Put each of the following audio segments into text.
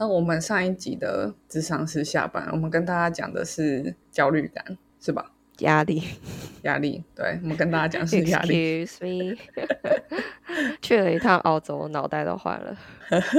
那我们上一集的智商是下班，我们跟大家讲的是焦虑感，是吧？压力，压力，对，我们跟大家讲是压力。Excuse me，去了一趟澳洲，脑袋都坏了，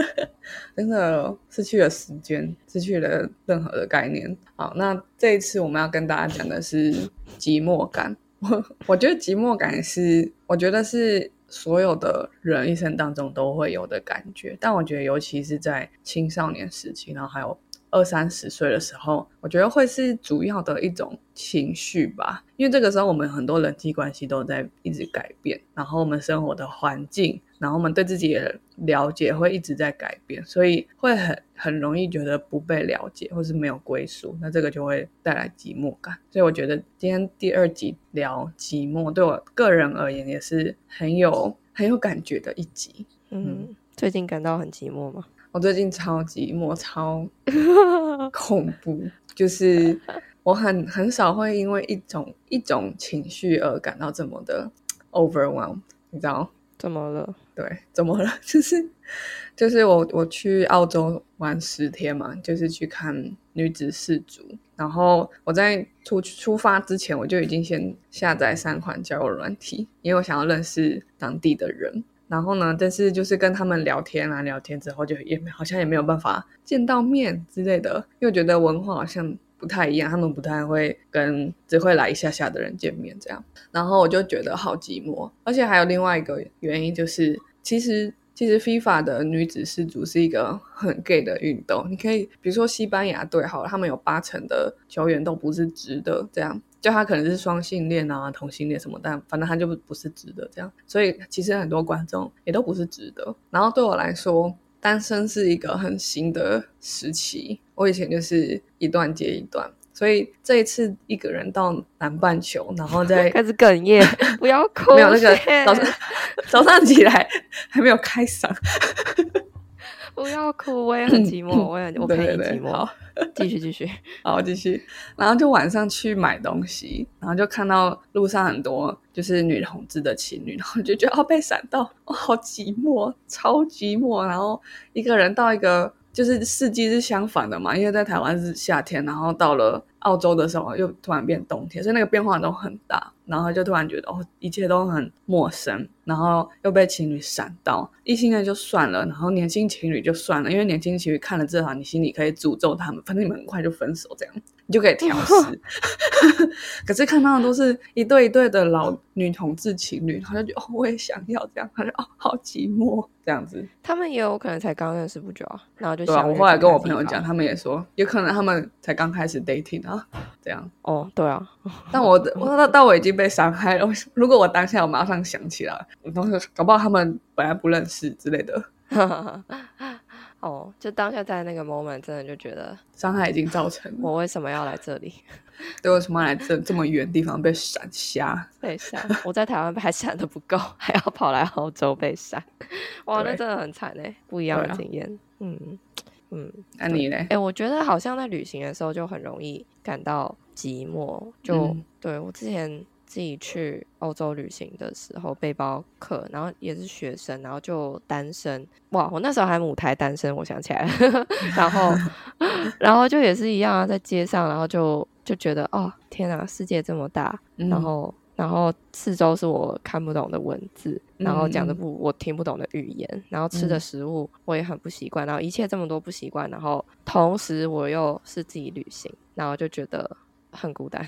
真的失去了时间，失去了任何的概念。好，那这一次我们要跟大家讲的是寂寞感。我我觉得寂寞感是，我觉得是。所有的人一生当中都会有的感觉，但我觉得尤其是在青少年时期，然后还有二三十岁的时候，我觉得会是主要的一种情绪吧。因为这个时候我们很多人际关系都在一直改变，然后我们生活的环境。然后我们对自己的了解会一直在改变，所以会很很容易觉得不被了解，或是没有归属，那这个就会带来寂寞感。所以我觉得今天第二集聊寂寞，对我个人而言也是很有很有感觉的一集。嗯，最近感到很寂寞吗？我最近超寂寞，超 恐怖，就是我很很少会因为一种一种情绪而感到这么的 overwhelmed，你知道？怎么了？对，怎么了？就是就是我我去澳洲玩十天嘛，就是去看女子四足。然后我在出出发之前，我就已经先下载三款交友软体，因为我想要认识当地的人。然后呢，但是就是跟他们聊天啊，聊天之后就也好像也没有办法见到面之类的，因为觉得文化好像。不太一样，他们不太会跟只会来一下下的人见面，这样，然后我就觉得好寂寞。而且还有另外一个原因，就是其实其实 FIFA 的女子世足是一个很 gay 的运动。你可以比如说西班牙队，好了，他们有八成的球员都不是直的，这样，就他可能是双性恋啊、同性恋什么，但反正他就不是直的这样。所以其实很多观众也都不是直的。然后对我来说。单身是一个很新的时期，我以前就是一段接一段，所以这一次一个人到南半球，然后再 开始哽咽，不要哭，没有那个早上早上起来还没有开嗓。不要哭，我也很寂寞，我也我陪你寂寞。继续继续，好继续。然后就晚上去买东西，然后就看到路上很多就是女同志的情侣，然后就觉得哦被闪到，哦好寂寞，超寂寞。然后一个人到一个就是四季是相反的嘛，因为在台湾是夏天，然后到了澳洲的时候又突然变冬天，所以那个变化都很大。然后就突然觉得哦一切都很陌生。然后又被情侣闪到，异性恋就算了，然后年轻情侣就算了，因为年轻情侣看了这场，你心里可以诅咒他们，反正你们很快就分手，这样你就可以调试。可是看到的都是一对一对的老女同志情侣，他就觉得哦，我也想要这样，他就哦，好寂寞这样子。他们也有可能才刚认识不久啊，然后就对啊。我后来跟我朋友讲，他们也说，有可能他们才刚开始 dating 啊，这样。哦，对啊。但我我到到我已经被伤害了，如果我当下我马上想起来。我当时搞不好他们本来不认识之类的，哦，就当下在那个 moment 真的就觉得伤害已经造成。我为什么要来这里？对，为什么来这这么远地方被闪瞎？被闪？我在台湾还闪的不够，还要跑来澳洲被闪，哇，那真的很惨哎，不一样的经验。嗯嗯，那你呢？哎，我觉得好像在旅行的时候就很容易感到寂寞，就对我之前。自己去欧洲旅行的时候，背包客，然后也是学生，然后就单身。哇，我那时候还母胎单身，我想起来了。然后，然后就也是一样啊，在街上，然后就就觉得，哦，天啊，世界这么大，然后，然后四周是我看不懂的文字，然后讲的不我听不懂的语言，然后吃的食物我也很不习惯，然后一切这么多不习惯，然后同时我又是自己旅行，然后就觉得。很孤单，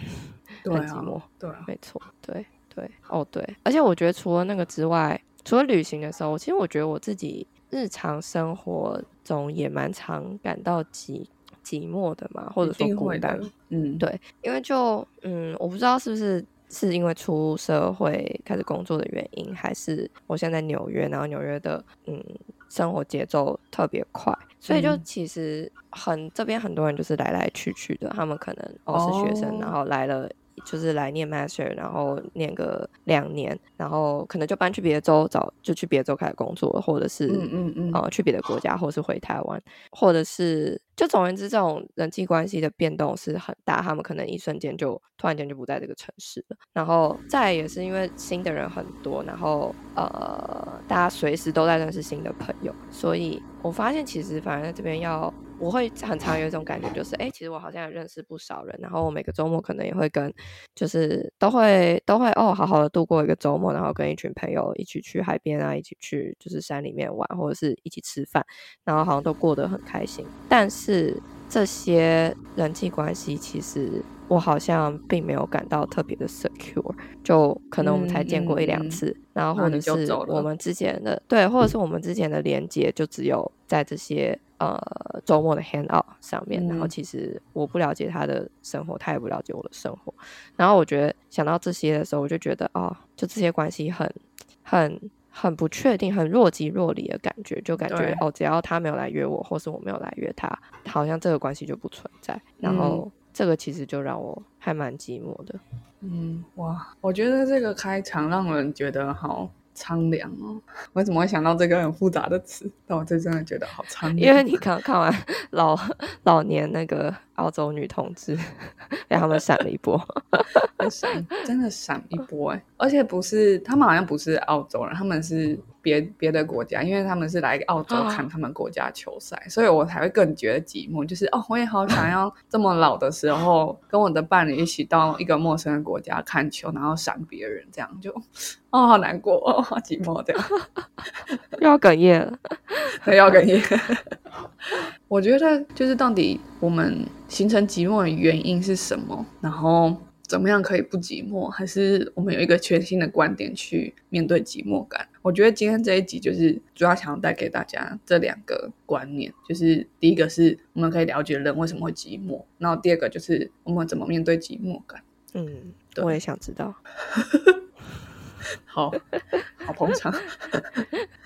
很寂寞，对，没错，对对哦对，而且我觉得除了那个之外，除了旅行的时候，其实我觉得我自己日常生活中也蛮常感到寂寂寞的嘛，或者说孤单，嗯，对，因为就嗯，我不知道是不是是因为出社会开始工作的原因，还是我现在纽约，然后纽约的嗯。生活节奏特别快，所以就其实很这边很多人就是来来去去的。他们可能哦是学生，然后来了就是来念 master，然后念个两年，然后可能就搬去别的州找，就去别的州开始工作，或者是嗯嗯嗯，呃去别的国家，或者是回台湾，或者是就总而言之，这种人际关系的变动是很大，他们可能一瞬间就突然间就不在这个城市了。然后再也是因为新的人很多，然后呃，大家随时都在认识新的朋友，所以我发现其实反而在这边要。我会很常有一种感觉，就是哎，其实我好像也认识不少人，然后我每个周末可能也会跟，就是都会都会哦，好好的度过一个周末，然后跟一群朋友一起去海边啊，一起去就是山里面玩，或者是一起吃饭，然后好像都过得很开心。但是这些人际关系，其实我好像并没有感到特别的 secure，就可能我们才见过一两次，然后或者是我们之前的对，或者是我们之前的连接就只有在这些。呃，周末的 hand out 上面，然后其实我不了解他的生活，他也不了解我的生活。然后我觉得想到这些的时候，我就觉得哦，就这些关系很、很、很不确定，很若即若离的感觉，就感觉哦，只要他没有来约我，或是我没有来约他，好像这个关系就不存在。然后这个其实就让我还蛮寂寞的。嗯，哇，我觉得这个开场让人觉得好。苍凉哦，我怎么会想到这个很复杂的词？但我这真的觉得好苍凉。因为你刚看完老 老年那个澳洲女同志，被他们闪了一波，闪真的闪一波哎！而且不是他们好像不是澳洲人，他们是别别的国家，因为他们是来澳洲看他们国家球赛，所以我才会更觉得寂寞。就是哦，我也好想 要这么老的时候，跟我的伴侣一起到一个陌生的国家看球，然后闪别人，这样就哦，好难过哦，好寂寞这样，又要哽咽了，要哽咽。我觉得就是到底我们形成寂寞的原因是什么？然后。怎么样可以不寂寞？还是我们有一个全新的观点去面对寂寞感？我觉得今天这一集就是主要想要带给大家这两个观念，就是第一个是我们可以了解人为什么会寂寞，然后第二个就是我们怎么面对寂寞感。嗯，我也想知道。好好捧场。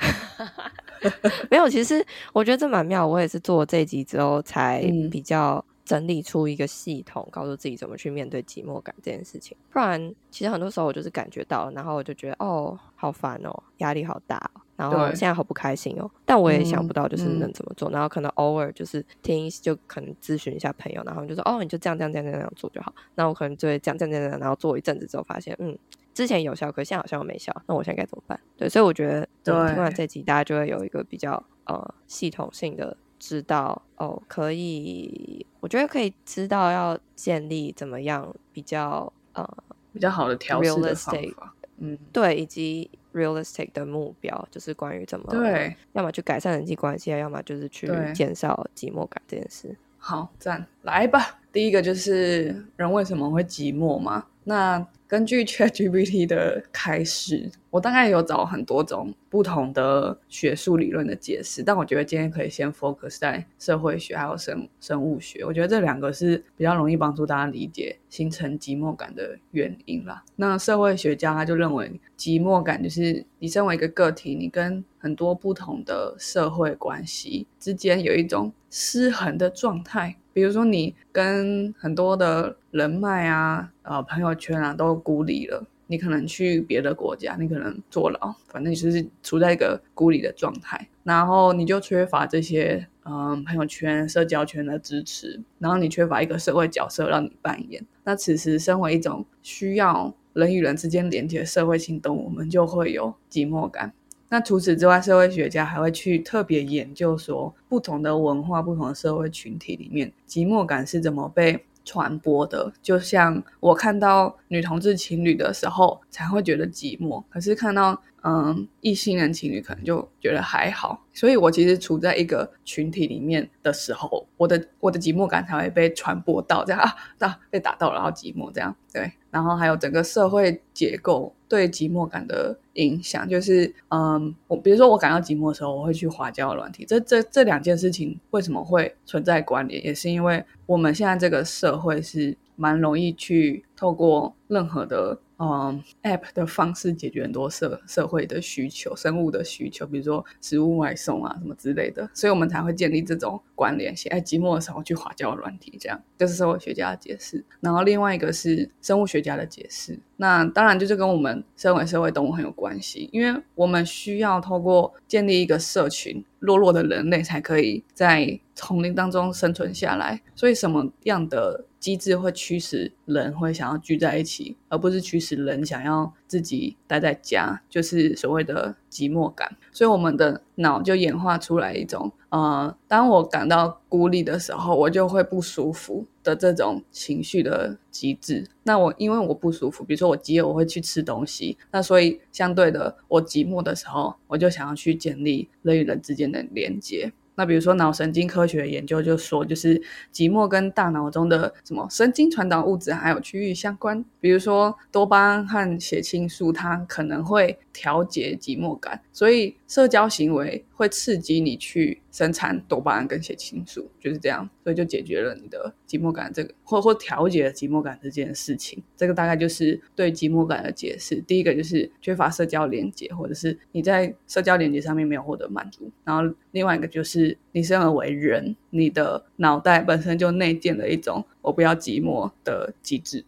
没有，其实我觉得这蛮妙。我也是做这集之后才比较。整理出一个系统，告诉自己怎么去面对寂寞感这件事情。不然，其实很多时候我就是感觉到，然后我就觉得哦，好烦哦，压力好大，然后现在好不开心哦。但我也想不到就是能怎么做。然后可能偶尔就是听，就可能咨询一下朋友，然后就说哦，你就这样这样这样这样做就好。那我可能就会这样这样这样，然后做一阵子之后，发现嗯，之前有效，可现在好像没效。那我现在该怎么办？对，所以我觉得听完这集，大家就会有一个比较呃系统性的。知道哦，可以，我觉得可以知道要建立怎么样比较呃比较好的调试的方法，嗯，对，以及 realistic 的目标，就是关于怎么对，要么去改善人际关系啊，要么就是去减少寂寞感这件事。好，赞，来吧。第一个就是人为什么会寂寞嘛？那根据 ChatGPT 的开始，我大概有找很多种不同的学术理论的解释，但我觉得今天可以先 focus 在社会学还有生生物学，我觉得这两个是比较容易帮助大家理解形成寂寞感的原因啦。那社会学家他就认为，寂寞感就是你身为一个个体，你跟很多不同的社会关系之间有一种失衡的状态。比如说，你跟很多的人脉啊、呃朋友圈啊都孤立了，你可能去别的国家，你可能坐牢，反正你就是处在一个孤立的状态，然后你就缺乏这些嗯朋友圈、社交圈的支持，然后你缺乏一个社会角色让你扮演。那此时，身为一种需要人与人之间连接的社会性动物，我们就会有寂寞感。那除此之外，社会学家还会去特别研究说，不同的文化、不同的社会群体里面，寂寞感是怎么被传播的。就像我看到女同志情侣的时候，才会觉得寂寞；可是看到嗯异性恋情侣，可能就觉得还好。所以，我其实处在一个群体里面的时候，我的我的寂寞感才会被传播到，这样啊，被打到，然后寂寞这样，对。然后还有整个社会结构对寂寞感的影响，就是嗯，我比如说我感到寂寞的时候，我会去滑交软体。这这这两件事情为什么会存在关联，也是因为我们现在这个社会是蛮容易去透过任何的嗯 App 的方式解决很多社社会的需求、生物的需求，比如说食物外送啊什么之类的，所以我们才会建立这种关联性。哎，寂寞的时候去滑交软体，这样这是社会学家的解释。然后另外一个是生物学家的解释。那当然就是跟我们身为社会动物很有关系，因为我们需要透过建立一个社群，弱弱的人类才可以在丛林当中生存下来。所以什么样的？机制会驱使人会想要聚在一起，而不是驱使人想要自己待在家，就是所谓的寂寞感。所以我们的脑就演化出来一种，呃，当我感到孤立的时候，我就会不舒服的这种情绪的机制。那我因为我不舒服，比如说我饥饿，我会去吃东西。那所以相对的，我寂寞的时候，我就想要去建立人与人之间的连接。那比如说脑神经科学研究就说，就是寂寞跟大脑中的什么神经传导物质还有区域相关。比如说多巴胺和血清素，它可能会调节寂寞感，所以社交行为会刺激你去生产多巴胺跟血清素，就是这样，所以就解决了你的寂寞感这个，或或调节了寂寞感这件事情。这个大概就是对寂寞感的解释。第一个就是缺乏社交连接，或者是你在社交连接上面没有获得满足。然后另外一个就是你生而为人，你的脑袋本身就内建了一种我不要寂寞的机制，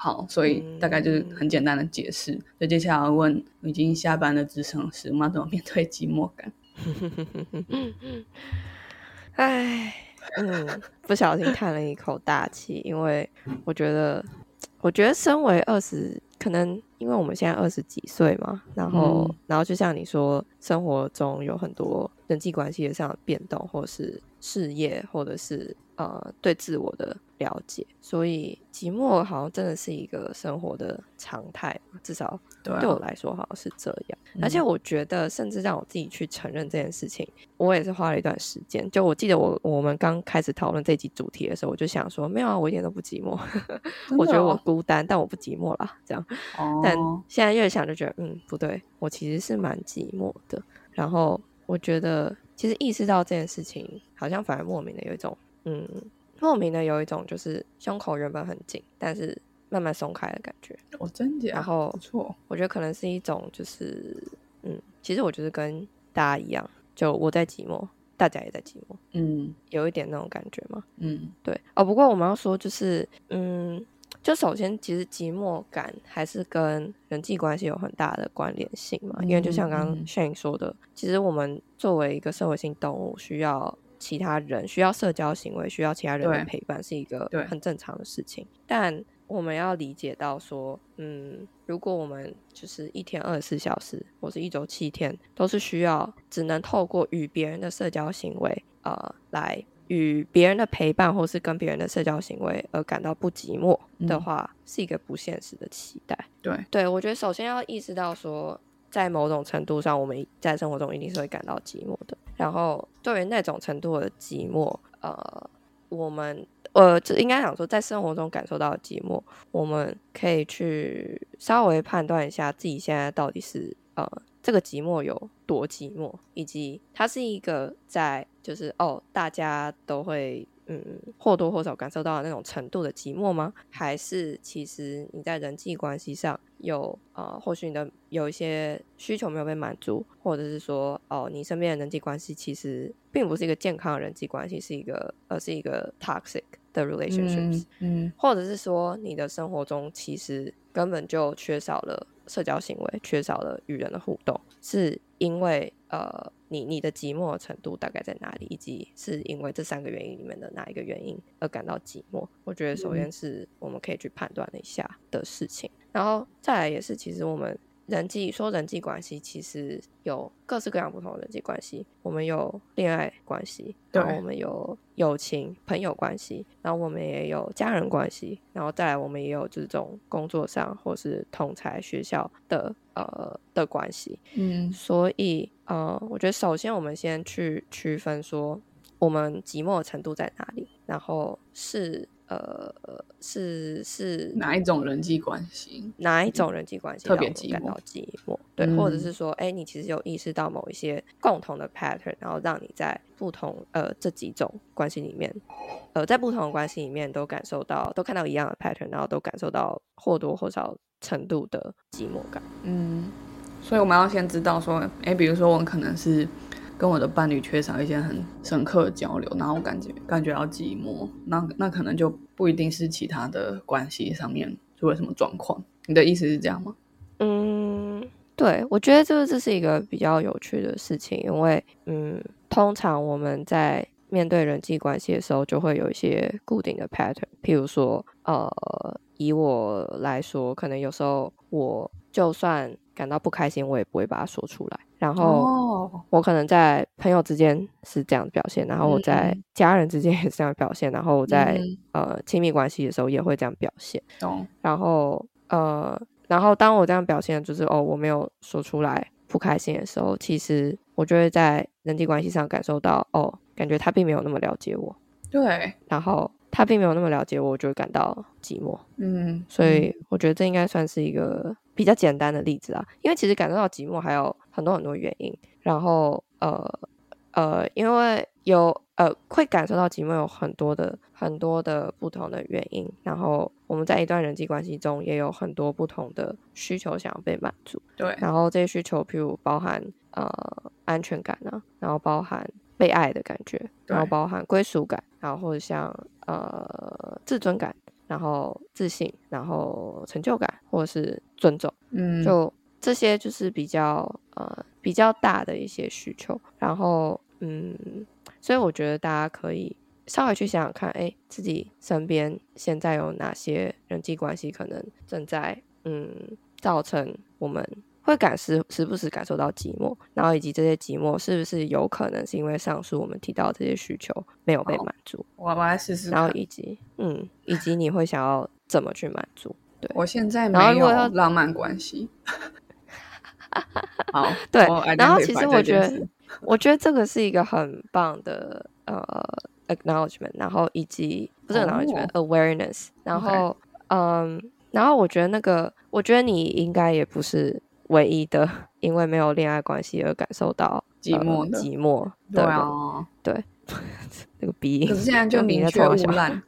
好，所以大概就是很简单的解释。那接下来问已经下班的职场时，我们要怎么面对寂寞感？唉，嗯，不小心叹了一口大气，因为我觉得，我觉得身为二十，可能因为我们现在二十几岁嘛，然后，然后就像你说，生活中有很多人际关系上的变动，或是事业，或者是呃，对自我的。了解，所以寂寞好像真的是一个生活的常态，至少对我来说好像是这样。而且我觉得，甚至让我自己去承认这件事情，我也是花了一段时间。就我记得，我我们刚开始讨论这集主题的时候，我就想说，没有啊，我一点都不寂寞。我觉得我孤单，但我不寂寞啦。这样。但现在越想就觉得，嗯，不对，我其实是蛮寂寞的。然后我觉得，其实意识到这件事情，好像反而莫名的有一种，嗯。莫名的有一种就是胸口原本很紧，但是慢慢松开的感觉。哦，真的。然后不错，我觉得可能是一种就是，嗯，其实我就是跟大家一样，就我在寂寞，大家也在寂寞，嗯，有一点那种感觉嘛，嗯，对。哦，不过我们要说就是，嗯，就首先其实寂寞感还是跟人际关系有很大的关联性嘛，因为就像刚刚 Shane 说的，其实我们作为一个社会性动物，需要。其他人需要社交行为，需要其他人的陪伴，是一个很正常的事情。但我们要理解到说，嗯，如果我们就是一天二十四小时，或是一周七天，都是需要只能透过与别人的社交行为，呃，来与别人的陪伴，或是跟别人的社交行为而感到不寂寞的话，是一个不现实的期待。对，对我觉得首先要意识到说。在某种程度上，我们在生活中一定是会感到寂寞的。然后，对于那种程度的寂寞，呃，我们呃，就应该想说，在生活中感受到的寂寞，我们可以去稍微判断一下自己现在到底是呃，这个寂寞有多寂寞，以及它是一个在就是哦，大家都会。嗯，或多或少感受到那种程度的寂寞吗？还是其实你在人际关系上有呃，或许你的有一些需求没有被满足，或者是说哦，你身边的人际关系其实并不是一个健康的人际关系，是一个而是一个 toxic 的 relationships，嗯，或者是说你的生活中其实根本就缺少了社交行为，缺少了与人的互动，是因为呃。你你的寂寞程度大概在哪里？以及是因为这三个原因里面的哪一个原因而感到寂寞？我觉得首先是我们可以去判断一下的事情，然后再来也是，其实我们人际说人际关系，其实有各式各样不同的人际关系。我们有恋爱关系，然后我们有友情朋友关系，然后我们也有家人关系，然后再来我们也有这种工作上或是同才学校的。呃的关系，嗯，所以呃，我觉得首先我们先去区分说，我们寂寞的程度在哪里，然后是呃是是哪一种人际关系？哪一种人际关系特别感到寂寞？对，或者嗯是说，哎，你其实有意识到某一些共同的 pattern，然后让你在不同呃这几种关系里面，呃，在不同的关系里面都感受到，都看到一样的 pattern，然后都感受到或多或少程度的寂寞感。嗯，所以我们要先知道说，哎，比如说我可能是跟我的伴侣缺少一些很深刻的交流，然后我感觉感觉到寂寞，那那可能就不一定是其他的关系上面出了什么状况。你的意思是这样吗？嗯，对，我觉得这个这是一个比较有趣的事情，因为嗯，通常我们在面对人际关系的时候，就会有一些固定的 pattern，譬如说，呃，以我来说，可能有时候我就算感到不开心，我也不会把它说出来，然后哦，我可能在朋友之间是这样的表现，然后我嗯在嗯。家人之间也是这样的表现，然后我在、嗯呃亲密关系的时候也会这样表现。懂，然后呃，然后当我这样表现，就是哦，我没有说出来不开心的时候，其实我就会在人际关系上感受到，哦，感觉他并没有那么了解我，对，然后他并没有那么了解我，我就会感到寂寞。嗯，所以我觉得这应该算是一个比较简单的例子啊，因为其实感受到寂寞还有很多很多原因，然后呃呃，因为有呃会感受到寂寞有很多的很多的不同的原因，然后我们在一段人际关系中也有很多不同的需求想要被满足，对，然后这些需求譬如包含呃安全感啊，然后包含被爱的感觉，然后包含归属感，然后或者像呃自尊感。然后自信，然后成就感，或者是尊重，嗯，就这些就是比较呃比较大的一些需求。然后嗯，所以我觉得大家可以稍微去想想看，哎，自己身边现在有哪些人际关系可能正在嗯造成我们会感时时不时感受到寂寞，然后以及这些寂寞是不是有可能是因为上述我们提到的这些需求没有被好满足，我我来试试然后。以及嗯以及你会想要怎么去满足？对我现在没有浪漫关系。好，对然后其实我觉得，我觉得这个是一个很棒的呃 acknowledgement，然后以及不是哦 acknowledgement、awareness，然后嗯，然后我觉得那个，我觉得你应该也不是唯一的，因为没有恋爱关系而感受到寂寞的呃、寂寞对的人，啊。那个鼻音。可是现在就你宁缺在冲小毋滥，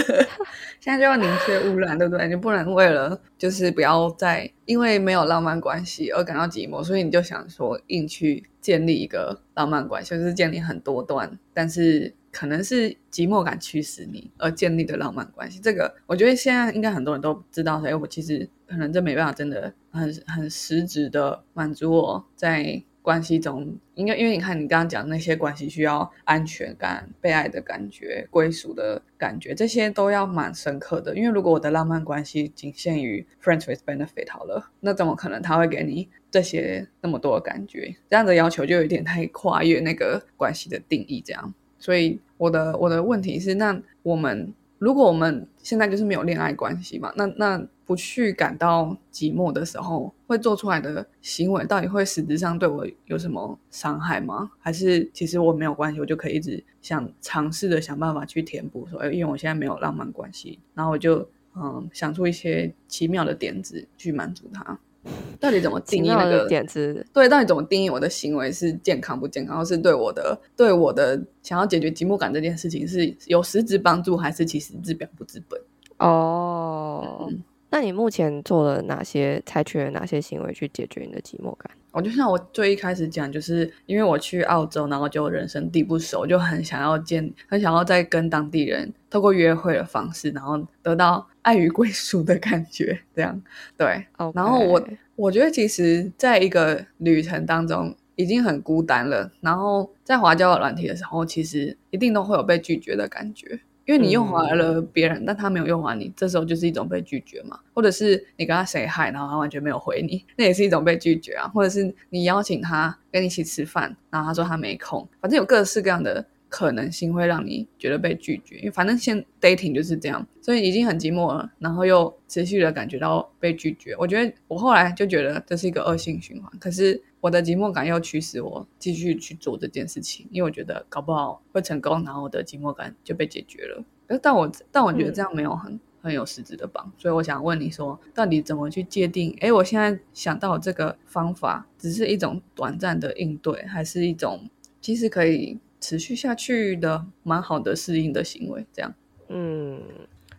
现在就要宁缺毋滥，对不对？你不能为了就是不要再因为没有浪漫关系而感到寂寞，所以你就想说硬去建立一个浪漫关系，就是建立很多段，但是可能是寂寞感驱使你而建立的浪漫关系。这个我觉得现在应该很多人都知道，所以我其实可能这没办法真的很很实质的满足我在。关系中，应该因为你看你刚刚讲那些关系需要安全感、被爱的感觉、归属的感觉，这些都要蛮深刻的。因为如果我的浪漫关系仅限于 friends with benefit 好了，那怎么可能他会给你这些那么多的感觉？这样的要求就有点太跨越那个关系的定义，这样。所以我的我的问题是，那我们如果我们现在就是没有恋爱关系嘛，那那不去感到寂寞的时候，会做出来的行为到底会实质上对我有什么伤害吗？还是其实我没有关系，我就可以一直想尝试的想办法去填补，说，哎，因为我现在没有浪漫关系，然后我就嗯想出一些奇妙的点子去满足他。到底怎么定义那个点子？对，到底怎么定义我的行为是健康不健康，或是对我的对我的想要解决寂寞感这件事情是有实质帮助，还是其实治标不治本？哦，嗯那你目前做了哪些，采取了哪些行为去解决你的寂寞感？我就像我最一开始讲，就是因为我去澳洲，然后就人生地不熟，就很想要见，很想要再跟当地人透过约会的方式，然后得到爱与归属的感觉，这样对。然后我我觉得，其实在一个旅程当中已经很孤单了，然后在滑交友软体的时候，其实一定都会有被拒绝的感觉。因为你用完了别人，但他没有用完你，这时候就是一种被拒绝嘛。或者是你跟他 say hi，然后他完全没有回你，那也是一种被拒绝啊。或者是你邀请他跟你一起吃饭，然后他说他没空，反正有各式各样的可能性会让你觉得被拒绝。因为反正现 dating 就是这样，所以已经很寂寞了，然后又持续的感觉到被拒绝。我觉得我后来就觉得这是一个恶性循环，可是我的寂寞感又驱使我继续去做这件事情，因为我觉得搞不好会成功，然后我的寂寞感就被解决了。但我但我觉得这样没有很。很有实质的帮，所以我想问你说，到底怎么去界定？哎，我现在想到这个方法，只是一种短暂的应对，还是一种其实可以持续下去的蛮好的适应的行为？这样，嗯，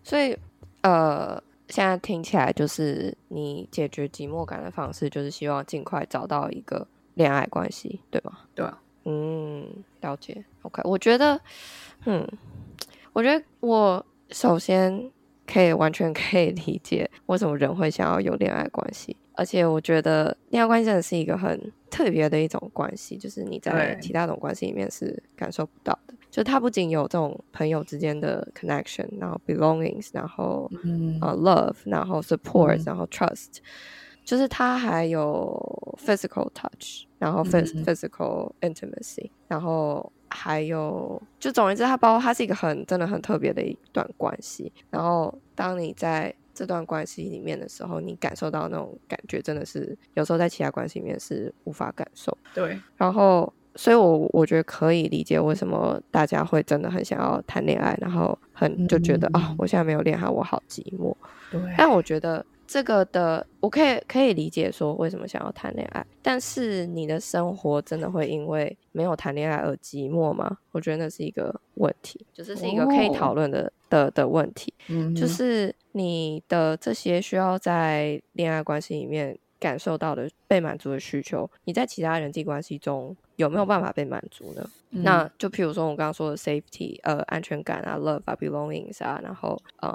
所以呃，现在听起来就是你解决寂寞感的方式，就是希望尽快找到一个恋爱关系，对吗？对啊，嗯，了解。OK，我觉得，嗯，我觉得我首先。可以完全可以理解为什么人会想要有恋爱关系，而且我觉得恋爱关系真的是一个很特别的一种关系，就是你在其他种关系里面是感受不到的。就它不仅有这种朋友之间的 connection，然后 belongings，然后呃 love，然后 support，然后 trust，就是它还有 physical touch，然后 physical intimacy，然后。还有，就总而言之，它包括它是一个很真的很特别的一段关系。然后，当你在这段关系里面的时候，你感受到那种感觉，真的是有时候在其他关系里面是无法感受。对。然后，所以我我觉得可以理解为什么大家会真的很想要谈恋爱，然后很就觉得啊，我现在没有恋爱，我好寂寞。对。但我觉得。这个的，我可以可以理解说为什么想要谈恋爱，但是你的生活真的会因为没有谈恋爱而寂寞吗？我觉得那是一个问题，就是是一个可以讨论的的的问题。嗯，就是你的这些需要在恋爱关系里面感受到的被满足的需求，你在其他人际关系中。有没有办法被满足呢？那就譬如说我刚刚说的 safety，呃，安全感啊，love 啊，belongings 啊，然后呃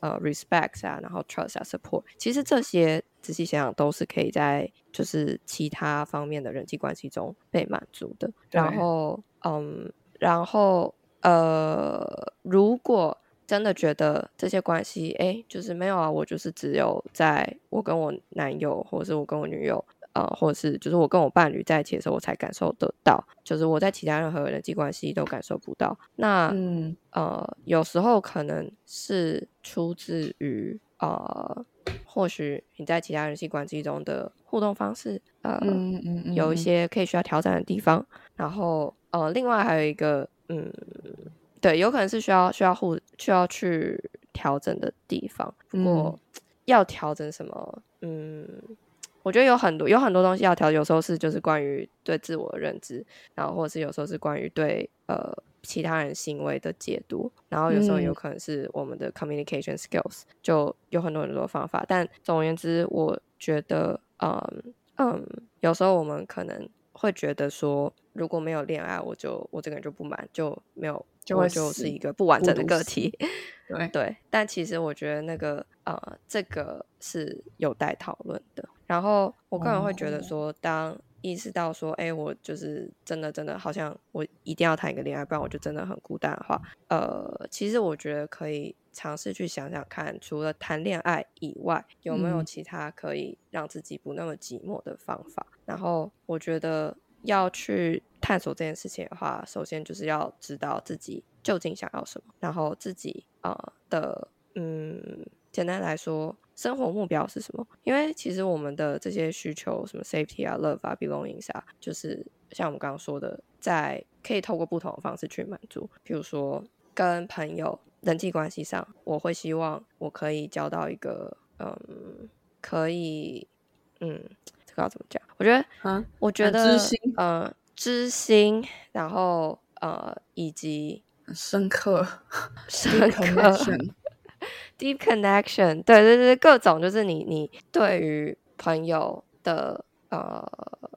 呃，respect 啊，然后 trust 啊，support，其实这些仔细想想都是可以在就是其他方面的人际关系中被满足的。然后，嗯，然后呃，如果真的觉得这些关系，哎，就是没有啊，我就是只有在我跟我男友或者是我跟我女友。呃，或者是就是我跟我伴侣在一起的时候，我才感受得到，就是我在其他任何人际关系都感受不到。那嗯呃，有时候可能是出自于呃，或许你在其他人际关系中的互动方式，呃，有一些可以需要调整的地方。然后呃，另外还有一个嗯，对，有可能是需要需要互需要去调整的地方。不过 要调整什么？嗯。我觉得有很多有很多东西要调，有时候是就是关于对自我的认知，然后或者是有时候是关于对呃其他人行为的解读，然后有时候有可能是我们的 communication skills，就有很多很多方法。但总而言之，我觉得嗯嗯，有时候我们可能会觉得说，如果没有恋爱，我就我这个人就不满，就没有就会就是一个不完整的个体。对对，但其实我觉得那个呃，这个是有待讨论的。然后我个人会觉得说，当意识到说，哎，我就是真的真的好像我一定要谈一个恋爱，不然我就真的很孤单的话，呃，其实我觉得可以尝试去想想看，除了谈恋爱以外，有没有其他可以让自己不那么寂寞的方法。然后我觉得要去探索这件事情的话，首先就是要知道自己究竟想要什么，然后自己啊的，嗯，简单来说。生活目标是什么？因为其实我们的这些需求，什么 safety 啊、love 啊、belongings 啊，就是像我们刚刚说的，在可以透过不同的方式去满足。比如说跟朋友人际关系上，我会希望我可以交到一个，嗯，可以，嗯，这个要怎么讲？我觉得，啊，我觉得，呃，知心，然后呃，以及深刻，深刻。Deep connection，对对对，各种就是你你对于朋友的呃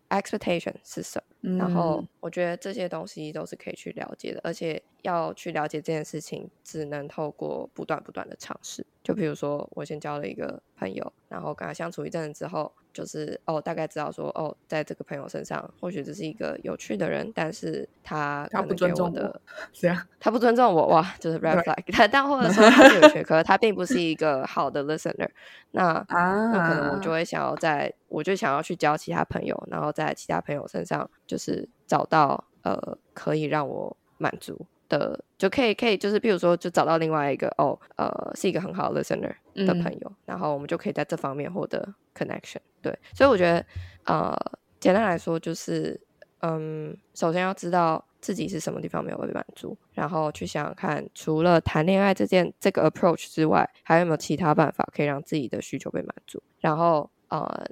expectation 是什么？然后我觉得这些东西都是可以去了解的，而且要去了解这件事情，只能透过不断不断的尝试。就比如说，我先交了一个朋友，然后跟他相处一阵子之后。就是哦，大概知道说哦，在这个朋友身上，或许这是一个有趣的人，但是他他不尊重的，这样他不尊重我哇，就是 red flag。但或者说他有趣，可是他并不是一个好的 listener。那那可能我就会想要在，我就想要去交其他朋友，然后在其他朋友身上，就是找到呃可以让我满足。的就可以可以就是，譬如说，就找到另外一个哦，呃，是一个很好的 listener 的朋友，然后我们就可以在这方面获得 connection。对，所以我觉得，呃，简单来说就是，嗯，首先要知道。自己是什么地方没有被满足，然后去想想看，除了谈恋爱这件这个 approach 之外，还有没有其他办法可以让自己的需求被满足？然后，呃，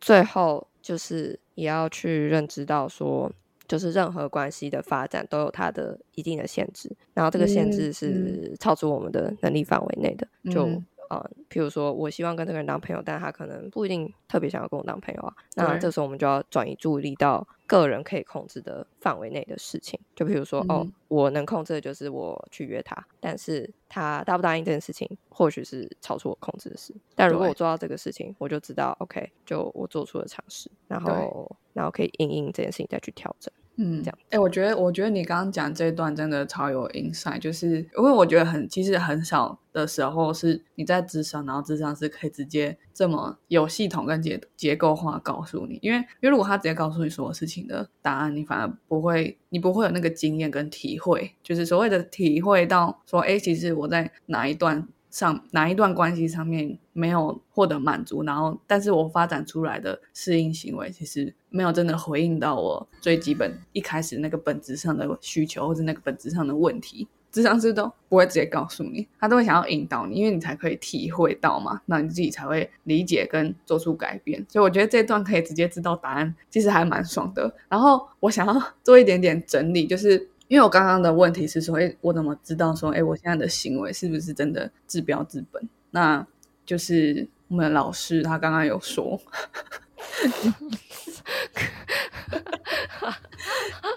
最后就是也要去认知到说。就是任何关系的发展都有它的一定的限制，然后这个限制是超出我们的能力范围内的。就呃，譬如说我希望跟这个人当朋友，但他可能不一定特别想要跟我当朋友啊。那这时候我们就要转移注意力到个人可以控制的范围内的事情。就譬如说，哦，我能控制的就是我去约他，但是他答不答应这件事情，或许是超出我控制的事。但如果我做到这个事情，我就知道，OK，就我做出了尝试，然后然后可以应应这件事情再去调整。嗯，这样，哎，我觉得，我觉得你刚刚讲这一段真的超有 insight，就是因为我觉得很，其实很少的时候是你在智商，然后智商是可以直接这么有系统跟结结构化告诉你，因为，因为如果他直接告诉你所有事情的答案，你反而不会，你不会有那个经验跟体会，就是所谓的体会到说，哎，其实我在哪一段。上哪一段关系上面没有获得满足，然后但是我发展出来的适应行为，其实没有真的回应到我最基本一开始那个本质上的需求或者那个本质上的问题，智商师都不会直接告诉你，他都会想要引导你，因为你才可以体会到嘛，那你自己才会理解跟做出改变。所以我觉得这段可以直接知道答案，其实还蛮爽的。然后我想要做一点点整理，就是。因为我刚刚的问题是说，哎，我怎么知道说，哎，我现在的行为是不是真的治标治本？那就是我们老师他刚刚有说，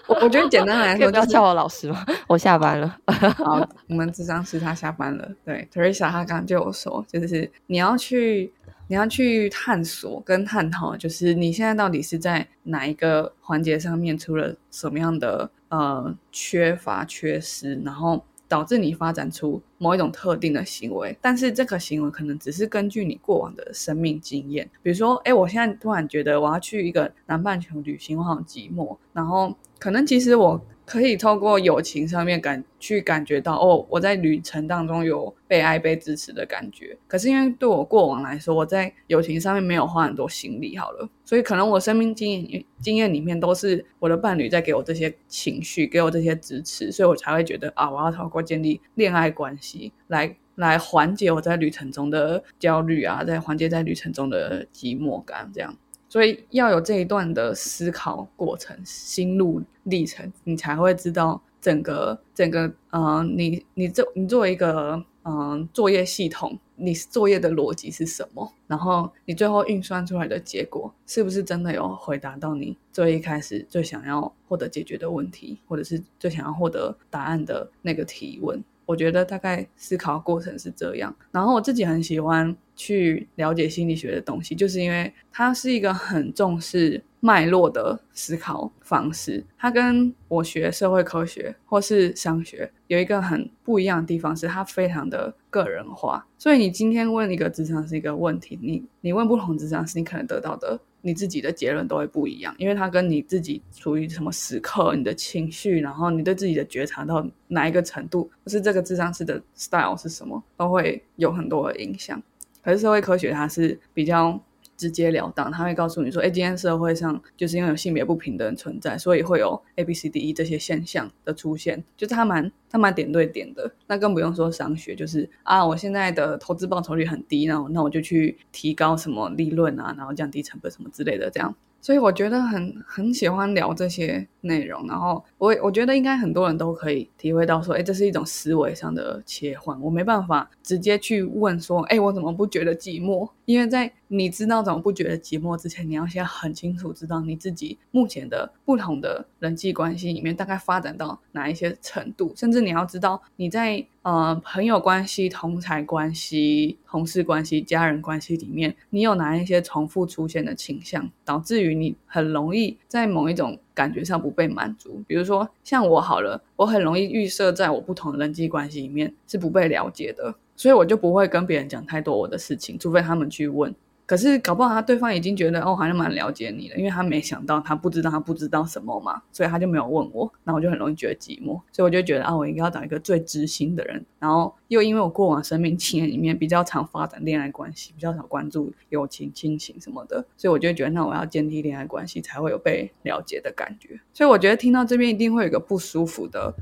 我我觉得简单来说，不要叫我老师吗？我下班了。好，我们智商师他下班了。对，Teresa 他刚刚就有说，就是你要去。你要去探索跟探讨，就是你现在到底是在哪一个环节上面出了什么样的呃缺乏缺失，然后导致你发展出某一种特定的行为。但是这个行为可能只是根据你过往的生命经验，比如说，哎，我现在突然觉得我要去一个南半球旅行，我好寂寞，然后可能其实我。可以透过友情上面感去感觉到哦，我在旅程当中有被爱、被支持的感觉。可是因为对我过往来说，我在友情上面没有花很多心力，好了，所以可能我生命经验经验里面都是我的伴侣在给我这些情绪，给我这些支持，所以我才会觉得啊，我要透过建立恋爱关系来来缓解我在旅程中的焦虑啊，在缓解在旅程中的寂寞感，这样。所以要有这一段的思考过程、心路历程，你才会知道整个整个，嗯，你你做你作为一个嗯作业系统，你作业的逻辑是什么？然后你最后运算出来的结果，是不是真的有回答到你最一开始最想要获得解决的问题，或者是最想要获得答案的那个提问？我觉得大概思考过程是这样，然后我自己很喜欢去了解心理学的东西，就是因为它是一个很重视脉络的思考方式。它跟我学社会科学或是商学有一个很不一样的地方，是它非常的个人化。所以你今天问一个智商是一个问题，你你问不同智商是你可能得到的。你自己的结论都会不一样，因为它跟你自己处于什么时刻、你的情绪，然后你对自己的觉察到哪一个程度，或是这个智商式的 style 是什么，都会有很多的影响。可是社会科学它是比较。直截了当，他会告诉你说：“哎，今天社会上就是因为有性别不平等存在，所以会有 A、B、C、D、E 这些现象的出现，就是他蛮他蛮点对点的。那更不用说商学，就是啊，我现在的投资报酬率很低，那我那我就去提高什么利润啊，然后降低成本什么之类的，这样。”所以我觉得很很喜欢聊这些内容，然后我我觉得应该很多人都可以体会到说，哎，这是一种思维上的切换。我没办法直接去问说，哎，我怎么不觉得寂寞？因为在你知道怎么不觉得寂寞之前，你要先很清楚知道你自己目前的不同的人际关系里面大概发展到哪一些程度，甚至你要知道你在。呃，朋友关系、同才关系、同事关系、家人关系里面，你有哪一些重复出现的倾向，导致于你很容易在某一种感觉上不被满足？比如说，像我好了，我很容易预设在我不同的人际关系里面是不被了解的，所以我就不会跟别人讲太多我的事情，除非他们去问。可是搞不好他对方已经觉得哦，好像蛮了解你的，因为他没想到他不知道他不知道什么嘛，所以他就没有问我，然后我就很容易觉得寂寞，所以我就觉得啊，我应该要找一个最知心的人。然后又因为我过往生命经验里面比较常发展恋爱关系，比较少关注友情、亲情什么的，所以我就觉得那我要建立恋爱关系才会有被了解的感觉。所以我觉得听到这边一定会有一个不舒服的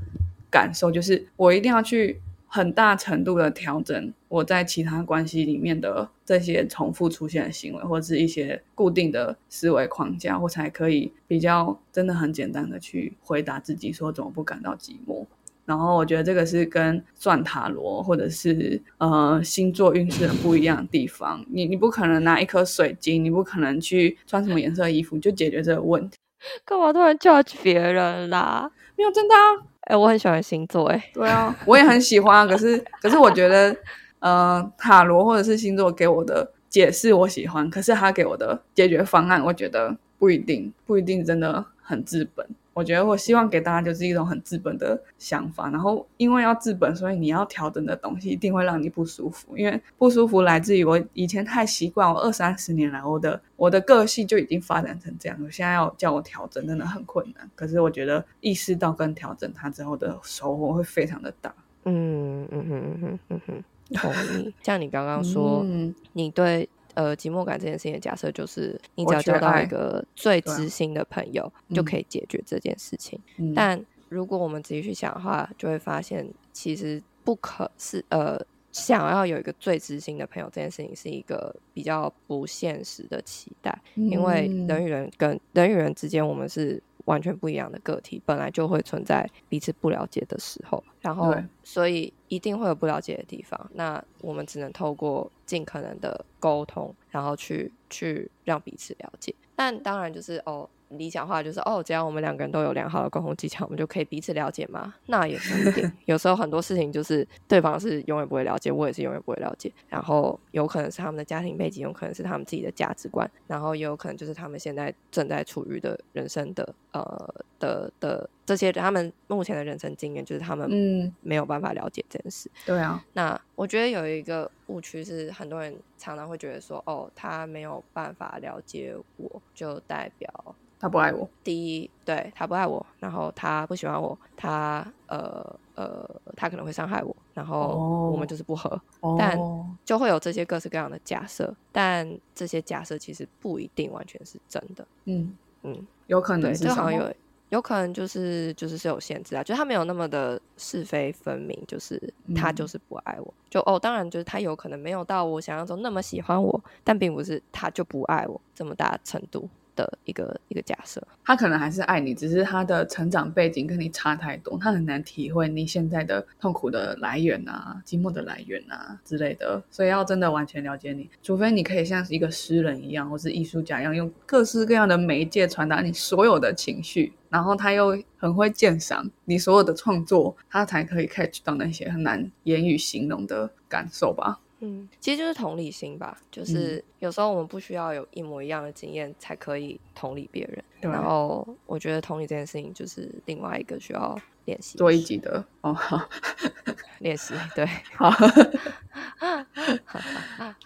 感受，就是我一定要去。很大程度的调整我在其他关系里面的这些重复出现的行为，或者是一些固定的思维框架，我才可以比较真的很简单的去回答自己说怎么不感到寂寞。然后我觉得这个是跟算塔罗或者是呃星座运势很不一样的地方。你你不可能拿一颗水晶，你不可能去穿什么颜色衣服就解决这个问题。干嘛突然 judge 别人啦？没有真的啊。哎，我很喜欢星座，哎，对啊，我也很喜欢啊。可是，可是我觉得，呃，塔罗或者是星座给我的解释我喜欢，可是他给我的解决方案，我觉得不一定，不一定真的很治本。我觉得我希望给大家就是一种很资本的想法，然后因为要资本，所以你要调整的东西一定会让你不舒服，因为不舒服来自于我以前太习惯，我二三十年来我的我的个性就已经发展成这样，我现在要叫我调整真的很困难。可是我觉得意识到跟调整它之后的收获会非常的大。嗯嗯嗯嗯嗯嗯，同意。像你刚刚说，你对。呃，寂寞感这件事情的假设就是，你只要交到一个最知心的朋友，就可以解决这件事情。但如果我们仔细去想的话，就会发现其实不可是呃，想要有一个最知心的朋友这件事情是一个比较不现实的期待，因为人与人跟人与人之间，我们是。完全不一样的个体，本来就会存在彼此不了解的时候，然后所以一定会有不了解的地方。那我们只能透过尽可能的沟通，然后去去让彼此了解。但当然就是哦。理想化就是哦，只要我们两个人都有良好的沟通技巧，我们就可以彼此了解嘛？那也不一定。有时候很多事情就是对方是永远不会了解，我也是永远不会了解。然后有可能是他们的家庭背景，有可能是他们自己的价值观，然后也有可能就是他们现在正在处于的人生的呃的的这些他们目前的人生经验，就是他们嗯没有办法了解这件事。对啊，那我觉得有一个误区是很多人常常会觉得说，哦，他没有办法了解我，就代表。他不爱我。第一，对他不爱我，然后他不喜欢我，他呃呃，他可能会伤害我，然后我们就是不合。但就会有这些各式各样的假设，但这些假设其实不一定完全是真的。嗯嗯，有可能是好像有有可能就是就是是有限制啊，就他没有那么的是非分明，就是他就是不爱我。就哦，当然就是他有可能没有到我想象中那么喜欢我，但并不是他就不爱我这么大程度。的一个一个假设，他可能还是爱你，只是他的成长背景跟你差太多，他很难体会你现在的痛苦的来源啊、寂寞的来源啊之类的。所以要真的完全了解你，除非你可以像是一个诗人一样，或是艺术家一样，用各式各样的媒介传达你所有的情绪，然后他又很会鉴赏你所有的创作，他才可以 catch 到那些很难言语形容的感受吧。嗯，其实就是同理心吧，就是有时候我们不需要有一模一样的经验才可以同理别人。然后我觉得同理这件事情就是另外一个需要练习多一级的哦，练习对。好，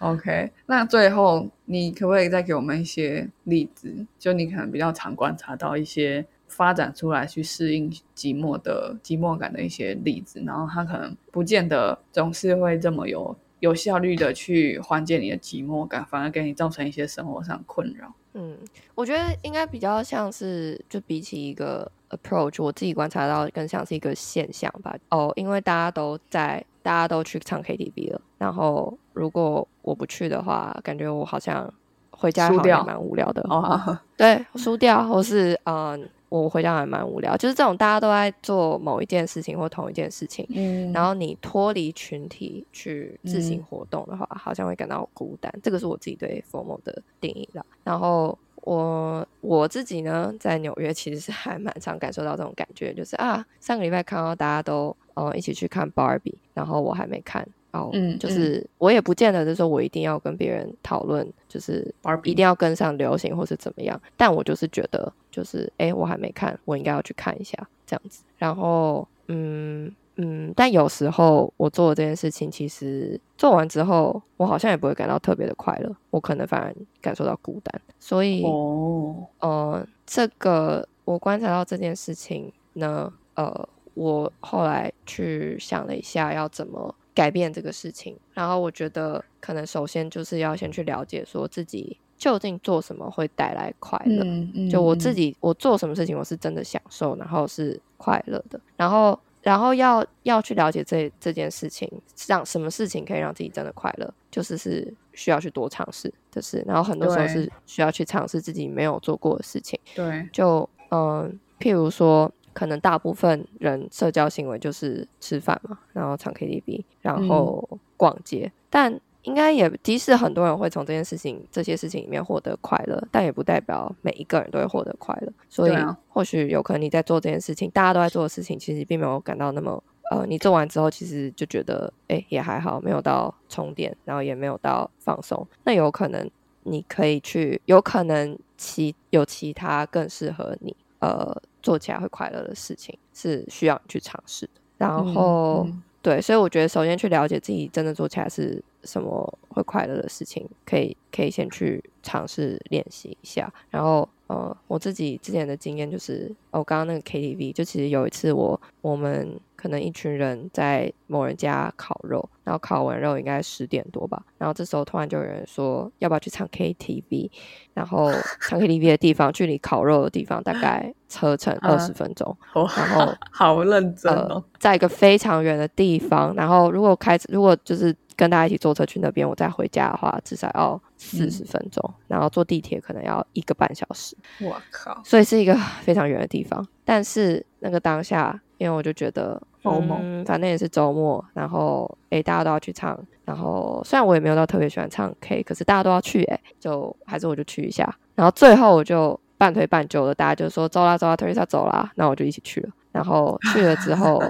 OK。那最后你可不可以再给我们一些例子？就你可能比较常观察到一些发展出来去适应寂寞的寂寞感的一些例子，然后他可能不见得总是会这么有。有效率的去缓解你的寂寞感，反而给你造成一些生活上困扰。嗯，我觉得应该比较像是，就比起一个 approach，我自己观察到更像是一个现象吧。哦，因为大家都在，大家都去唱 KTV 了，然后如果我不去的话，感觉我好像回家好像蛮无聊的。哦，对，输掉，或是嗯。我回家还蛮无聊，就是这种大家都在做某一件事情或同一件事情，嗯，然后你脱离群体去自行活动的话，好像会感到孤单。这个是我自己对 formal 的定义了。然后我我自己呢，在纽约其实是还蛮常感受到这种感觉，就是啊，上个礼拜看到大家都呃一起去看 Barbie，然后我还没看。嗯，就是我也不见得是说我一定要跟别人讨论，就是一定要跟上流行或是怎么样。但我就是觉得，就是哎，我还没看，我应该要去看一下这样子。然后，嗯，嗯，但有时候我做这件事情，其实做完之后，我好像也不会感到特别的快乐，我可能反而感受到孤单。所以，哦，呃，这个我观察到这件事情呢，呃，我后来去想了一下，要怎么改变这个事情。然后我觉得，可能首先就是要先去了解，说自己究竟做什么会带来快乐。嗯嗯，就我自嗯己，我做什么事情，我是真的享受，然后是快乐的。然后，然后要要去了解这这件事情，让什么事情可以让自己真的快乐，就是是需要去多尝试的事。然后很多时候是需要去尝试自己没有做过的事情。对，就嗯、譬如说，可能大部分人社交行为就是吃饭嘛，然后唱 KTV，然后逛街，但应该也，即使很多人会从这件事情、这些事情里面获得快乐，但也不代表每一个人都会获得快乐。所以啊，或许有可能你在做这件事情，大家都在做的事情，其实并没有感到那么。呃，你做完之后，其实就觉得，哎、也还好，没有到充电，然后也没有到放松。那有可能你可以去，有可能其有其他更适合你，呃，做起来会快乐的事情，是需要你去尝试的。然嗯后，嗯对，所以我觉得首先去了解自己真的做起来是什么会快乐的事情，可以可以先去尝试练习一下。然后，呃，我自己之前的经验就是，哦，刚刚那个 KTV，就其实有一次我我们可能一群人在某人家烤肉，然后烤完肉应该十点多吧，然后这时候突然就有人说要不要去唱 KTV，然后唱 KTV 的地方 距离烤肉的地方大概车程二十嗯分钟，哇然后好认真呃哦，，在一个非常远的地方，然后如果开如果就是跟大家一起坐车去那边，我再回家的话，至少要四十分钟，然后坐地铁可能要一个半小时，我靠，所以是一个非常远的地方。但是那个当下，因为我就觉得，嗯，反正也是周末，然后诶，大家都要去唱，然后虽然我也没有到特别喜欢唱 K，可是大家都要去，诶，就还是我就去一下。然后最后我就半推半就的，大家就说走啦走啦，Teresa 走啦，那我就一起去了。然后去了之后，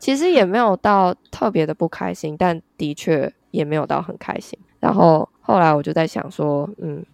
其实也没有到特别的不开心，但的确也没有到很开心。然后后来我就在想说，嗯，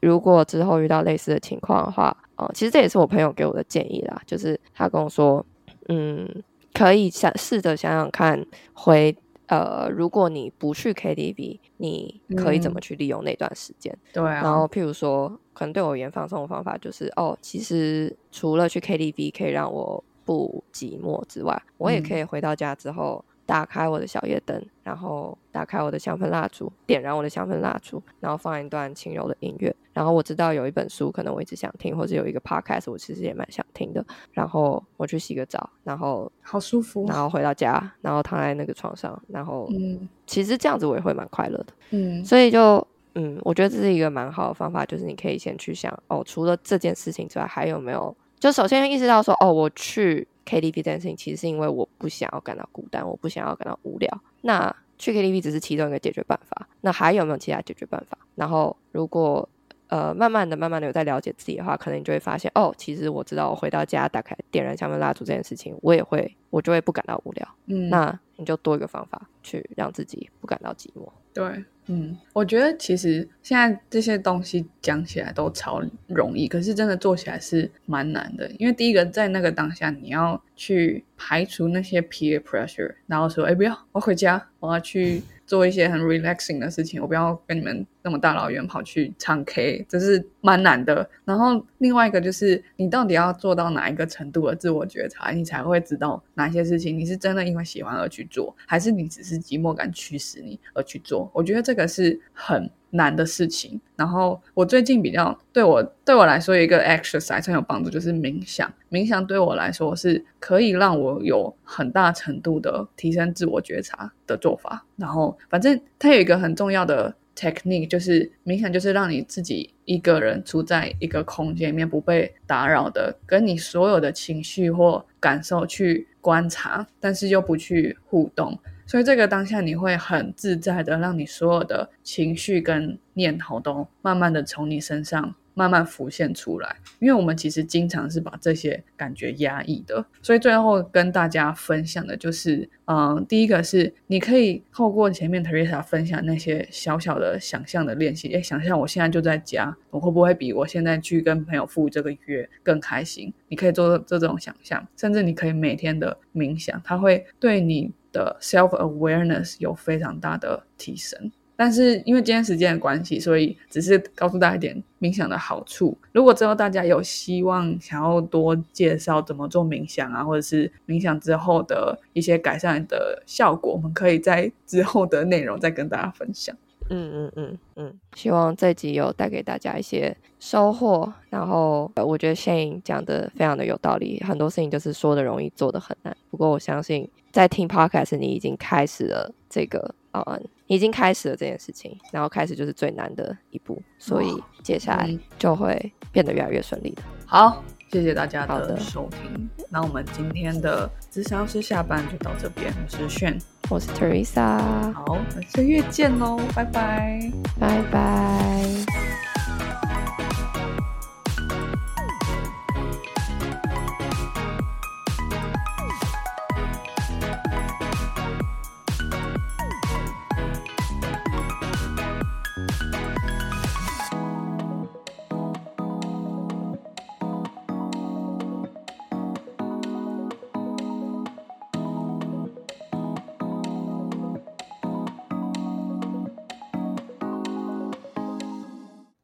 如果之后遇到类似的情况的话，呃，其实这也是我朋友给我的建议啦，就是他跟我说，嗯，可以想试着想想看，回呃，如果你不去 KTV，你可以怎么去利用那段时间？对啊，然后，譬如说，可能对我而言放松的方法就是，哦，其实除了去 KTV 可以让我不寂寞之外，我也可以回到家之后。打开我的小夜灯，然后打开我的香氛蜡烛，点燃我的香氛蜡烛，然后放一段轻柔的音乐。然后我知道有一本书，可能我一直想听，或者有一个 podcast，我其实也蛮想听的。然后我去洗个澡，然后好舒服然，后回到家，然后躺在那个床上，然后嗯其实这样子我也会蛮快乐的。嗯，所以就嗯，我觉得这是一个蛮好的方法，就是你可以先去想哦，除了这件事情之外，还有没有？就首先意识到说，哦，我去 KTV 这件事情，其实是因为我不想要感到孤单，我不想要感到无聊。那去 KTV 只是其中一个解决办法，那还有没有其他解决办法？然后如果呃慢慢的、慢慢的有在了解自己的话，可能你就会发现，哦，其实我知道我回到家打开点燃香氛蜡烛这件事情，我也会，我就会不感到无聊。嗯，那你就多一个方法去让自己不感到寂寞。对，嗯，我觉得其实现在这些东西讲起来都超容易，可是真的做起来是蛮难的。因为第一个在那个当下，你要去排除那些 peer pressure，然后说，哎，不要，我回家，我要去做一些很 relaxing 的事情，我不要跟你们那么大老远跑去唱 K，这是蛮难的。然后另外一个就是，你到底要做到哪一个程度的自我觉察，你才会知道哪些事情你是真的因为喜欢而去做，还是你只是寂寞感驱使你而去做。我觉得这个是很难的事情。然后我最近比较对我对我来说一个 exercise 很有帮助，就是冥想。冥想对我来说是可以让我有很大程度的提升自我觉察的做法。然后反正它有一个很重要的 technique，就是冥想，就是让你自己一个人处在一个空间里面不被打扰的，跟你所有的情绪或感受去观察，但是又不去互动。所以这个当下你会很自在的，让你所有的情绪跟念头都慢慢的从你身上慢慢浮现出来。因为我们其实经常是把这些感觉压抑的，所以最后跟大家分享的就是，嗯，第一个是你可以透过前面 Teresa 分享那些小小的想象的练习，哎，想象我现在就在家，我会不会比我现在去跟朋友赴这个约更开心？你可以做这种想象，甚至你可以每天的冥想，它会对你的 self awareness 有非常大的提升。但是因为今天时间的关系，所以只是告诉大家一点冥想的好处。如果之后大家有希望想要多介绍怎么做冥想啊，或者是冥想之后的一些改善的效果，我们可以在之后的内容再跟大家分享。嗯嗯嗯嗯，希望这集有带给大家一些收获。然后我觉得 Shane 讲的非常的有道理，很多事情就是说的容易，做的很难。不过我相信在听 Podcast，你已经开始了这个。哦，已经开始了这件事情，然后开始就是最难的一步，所以接下来就会变得越来越顺利的。好，谢谢大家的收听。那我们今天的智商师下班就到这边，我是炫，我是 Teresa。好，下月见喽，拜拜，拜拜。